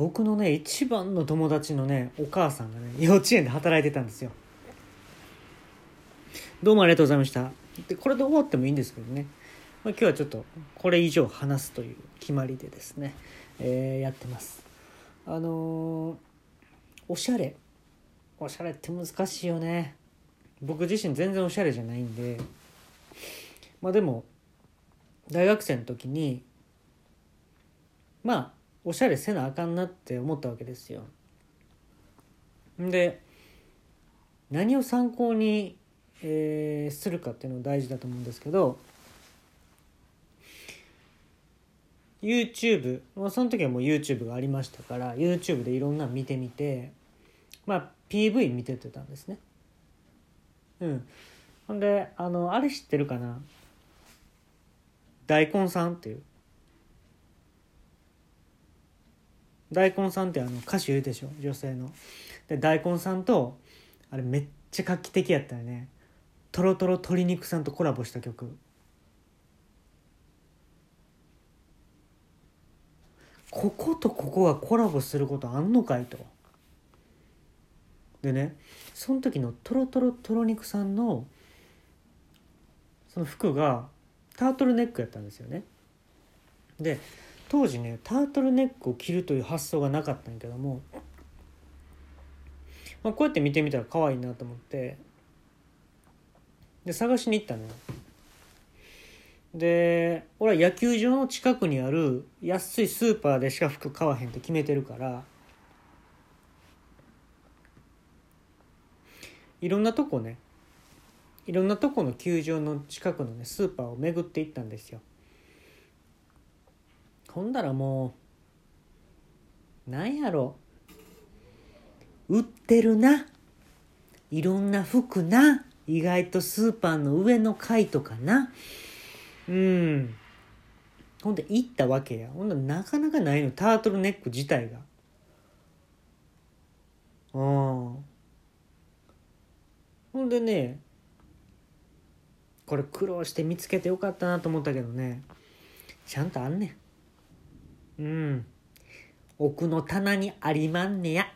僕のね一番の友達のねお母さんがね幼稚園で働いてたんですよ。どうもありがとうございました。でこれで終わってもいいんですけどね、まあ、今日はちょっとこれ以上話すという決まりでですね、えーやってます。あのーおしゃれ。おしゃれって難しいよね。僕自身全然おしゃれじゃないんで。まあでも大学生の時にまあおしゃれせなあかんなって思ったわけですよ。で何を参考に、えーするかっていうの大事だと思うんですけど YouTube まあその時はもう YouTube がありましたから YouTube でいろんなの見てみてまあ PV 見ててたんですね。うん、ほんであのあれ知ってるかな？大根さんっていう大根さんってあの歌手いるでしょ？女性の。で大根さんとあれめっちゃ画期的やったよね。とろとろ鶏肉さんとコラボした曲。こことここがコラボすることあんのかいと。でねその時のとろとろとろ肉さんのその服がタートルネックやったんですよね。で当時ねタートルネックを着るという発想がなかったんやけども、まあ、こうやって見てみたら可愛いなと思ってで探しに行ったのよ。で俺は野球場の近くにある安いスーパーでしか服買わへんって決めてるからいろんなとこねいろんなとこの球場の近くのねスーパーを巡っていったんですよ。ほんだらもうなんやろ。売ってるな。いろんな服な。意外とスーパーの上の階とかな。うん。ほんで行ったわけや。ほんななかなかないの。タートルネック自体が。うんほんでねこれ苦労して見つけてよかったなと思ったけどね。ちゃんとあんねん。うん。奥の棚にありまんねや。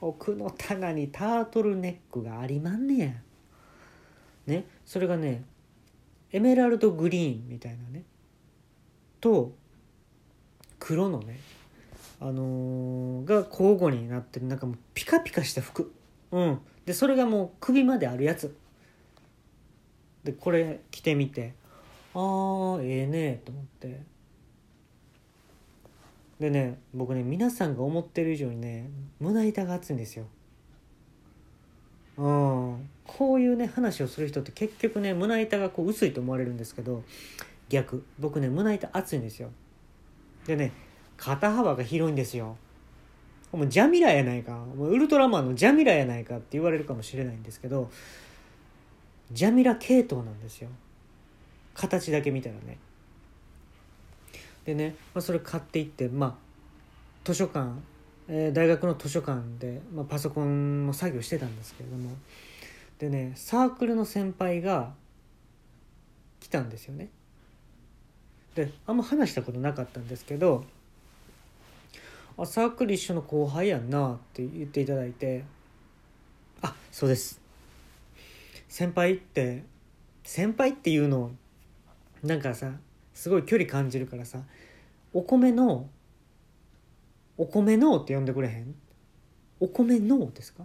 奥の棚にタートルネックがありまんねや。ね。それがねエメラルドグリーンみたいなね。と黒のねあのーが交互になってる。なんかもうピカピカした服。うん。でそれがもう首まであるやつ。でこれ着てみて。あーええねと思って。でね僕ね皆さんが思ってる以上にね胸板が厚いんですよ。うん。こういうね話をする人って結局ね胸板がこう薄いと思われるんですけど逆。僕ね胸板厚いんですよ。でね肩幅が広いんですよ。もうジャミラやないか。もうウルトラマンのジャミラやないかって言われるかもしれないんですけどジャミラ系統なんですよ。形だけ見たらね。でね、まあ、それ買っていってまあ図書館、えー大学の図書館で、まあ、パソコンの作業してたんですけれども。でねサークルの先輩が来たんですよね。であんま話したことなかったんですけどあサークル一緒の後輩やんなって言っていただいてあそうです。先輩って先輩っていうのなんかさすごい距離感じるからさお米のお米のって呼んでくれへん？お米のですか？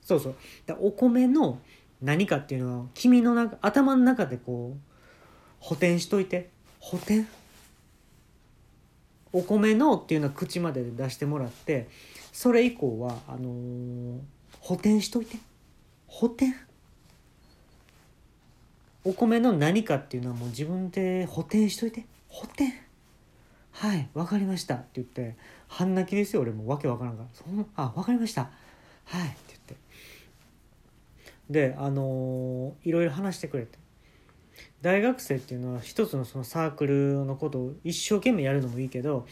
そうそう。だお米の何かっていうのは君の中頭の中でこう補填しといて。補填？お米のっていうのは口までで出してもらってそれ以降はあのー補填しといて。補填？お米の何かっていうのはもう自分で補填しといて。補填。はいわかりました。って言って半泣きですよ俺も。わけわからんから。そんあわかりました。はいって言って。であのーいろいろ話してくれて。大学生っていうのは一つのそのサークルのことを一生懸命やるのもいいけど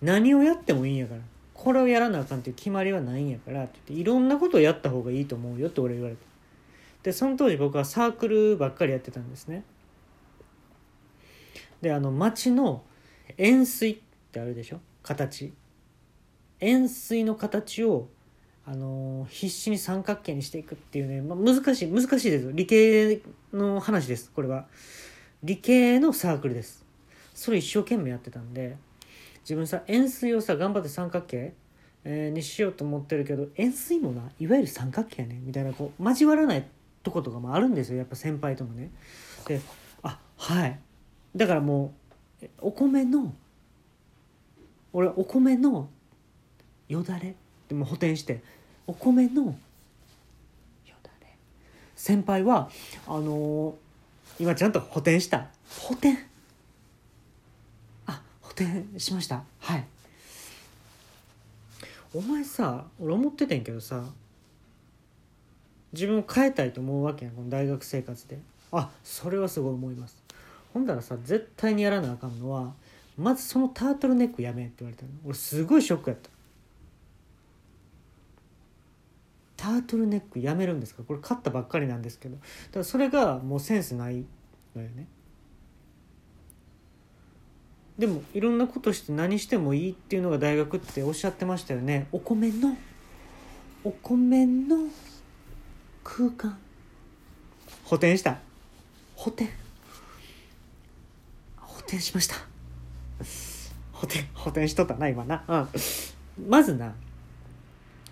何をやってもいいんやから。これをやらなあかんっていう決まりはないんやからって言っていろんなことをやった方がいいと思うよって俺言われて。でその当時僕はサークルばっかりやってたんですね。であの町の円錐ってあるでしょ？形。円錐の形をあの必死に三角形にしていくっていうね、まあ、難しい難しいです理系の話ですこれは。理系のサークルです。それ一生懸命やってたんで自分さ円錐をさ頑張って三角形、にしようと思ってるけど円錐もないわゆる三角形やねみたいなこう交わらないとことかもあるんですよ。やっぱ先輩ともね。であはい。だからもうお米の俺お米のよだれ。でも補填してお米のよだれ。先輩はあのー、今ちゃんと補填した。補填。あ補填しました。はい。お前さ俺思っててんけどさ自分を変えたいと思うわけやんこの大学生活で。あそれはすごい思います。ほんだらさ絶対にやらなあかんのはまずそのタートルネックやめって言われたの。俺すごいショックやった。タートルネックやめるんですか？これ買ったばっかりなんですけど。だそれがもうセンスないのよね。でもいろんなことして何してもいいっていうのが大学っておっしゃってましたよね。お米のお米の空間。補填した？補填。補填しました。補填補填しとったな今な。うん。まずな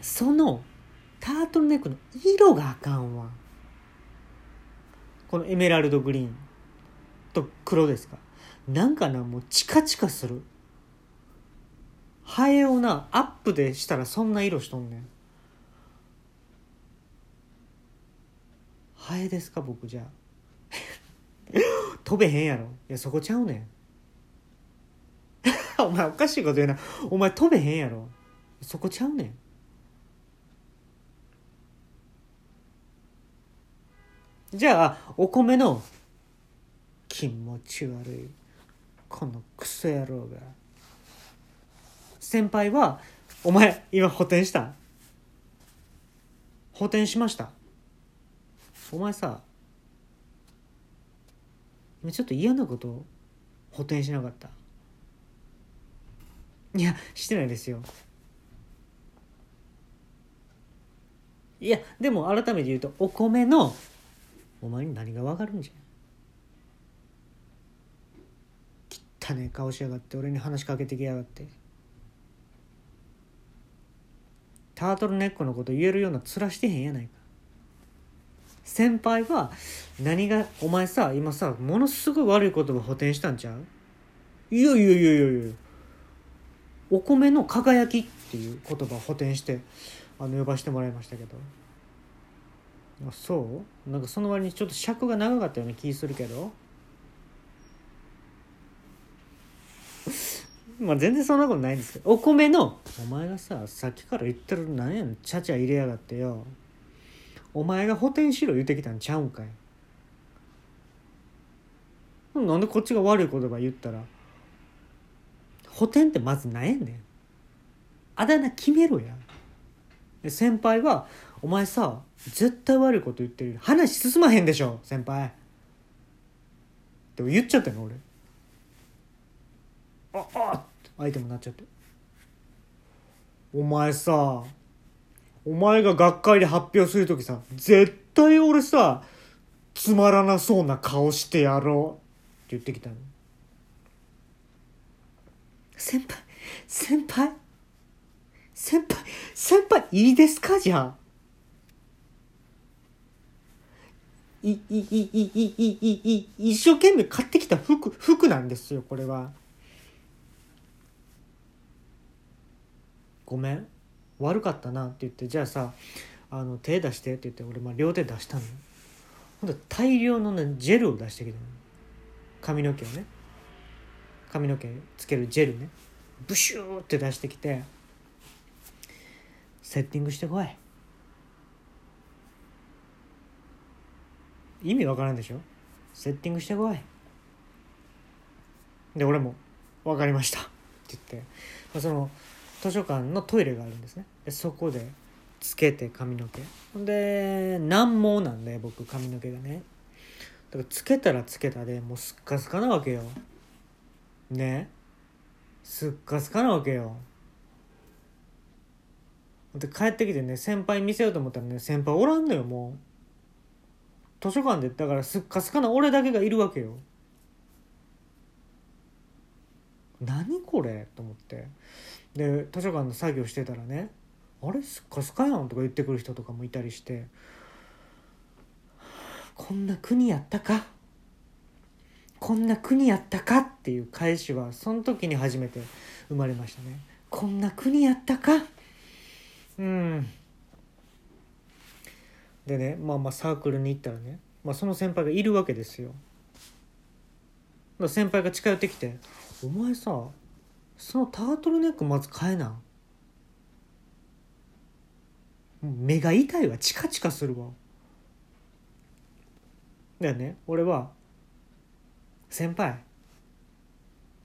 そのタートルネックの色があかんわ。このエメラルドグリーンと黒ですか。なんかなもうチカチカする。ハエをなアップでしたらそんな色しとんねんハエですか僕じゃ 飛べへんやろ。いやそこちゃうねん。お前おかしいこと言うな。お前飛べへんやろ。そこちゃうねん。じゃあお米の気持ち悪いこのクソ野郎が。先輩はお前今補填した補填しました。お前さ今ちょっと嫌なこと補填しなかった？いやしてないですよ。いやでも改めて言うとお米のお前に何が分かるんじゃ？汚ね顔しやがって俺に話しかけてきやがって。タートルネックのこと言えるような面してへんやないか。先輩は何がお前さ今さものすごい悪い言葉補填したんちゃう？いやいやいやいやいやお米の輝きっていう言葉補填してあの呼ばしてもらいましたけど。あそう？なんかその割にちょっと尺が長かったような気するけど。まあ全然そんなことないんですけど。お米のお前がささっきから言ってる何やねんちゃちゃ入れやがってよ。お前が補填しろ言うてきたんちゃうんかい。なんでこっちが悪い言葉言ったら補填ってまず何やねん。あだ名決めろや。で先輩はお前さ絶対悪いこと言ってる話進まへんでしょ先輩。でも言っちゃったよ俺。ああ相手もなっちゃって。お前さお前が学会で発表する時さ絶対俺さつまらなそうな顔してやろう。って言ってきたの。先輩先輩？先輩先輩いいですかじゃあ？いいいいいいいい一生懸命買ってきた服服なんですよこれは。ごめん。悪かったなって言ってじゃあさあの手出してって言って俺まあ両手出したの。ほんと大量のねジェルを出してきたの。髪の毛をね。髪の毛つけるジェルね。ブシューって出してきてセッティングしてこい。意味わからんでしょ？セッティングしてこい。で俺も「分かりました」って言って、まあ、その図書館のトイレがあるんですね。でそこでつけて髪の毛。ほんで難毛なんで僕髪の毛がね。だからつけたらつけたでもうすっかすかなわけよ。ね。すっかすかなわけよ。で帰ってきてね先輩見せようと思ったらね先輩おらんのよもう。図書館でだからすっかすかな俺だけがいるわけよ。何これ？と思って。で図書館の作業してたらね「あれ？すっかすかやん」とか言ってくる人とかもいたりして「こんな国やったか？こんな国やったか」っていう返しはその時に初めて生まれましたね。こんな国やったか？うん。でねまあまあサークルに行ったらね、まあ、その先輩がいるわけですよ。先輩が近寄ってきて「お前さそのタートルネックまず買えな」目が痛いわ。チカチカするわ。だよね。俺は「先輩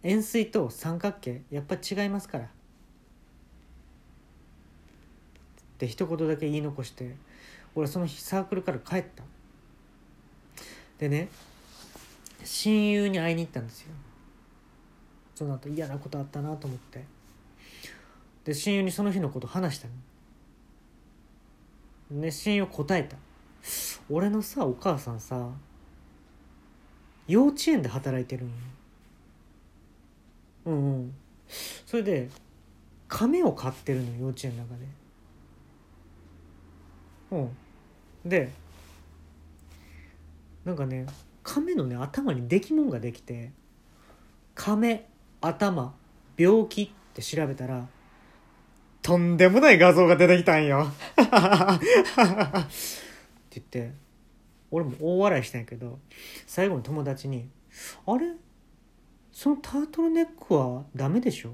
円錐と三角形やっぱ違いますから」って一言だけ言い残して俺その日サークルから帰った。でね親友に会いに行ったんですよ。その後嫌なことあったなと思って。で親友にその日のこと話したの。ね親友答えた。俺のさお母さんさ幼稚園で働いてるんうんうん。それで亀を飼ってるの幼稚園の中で。うん。でなんかね亀のね頭にできもんができて亀。頭病気って調べたらとんでもない画像が出てきたんよ って言って俺も大笑いしたんやけど最後に友達に「あれ？そのタートルネックはダメでしょ?」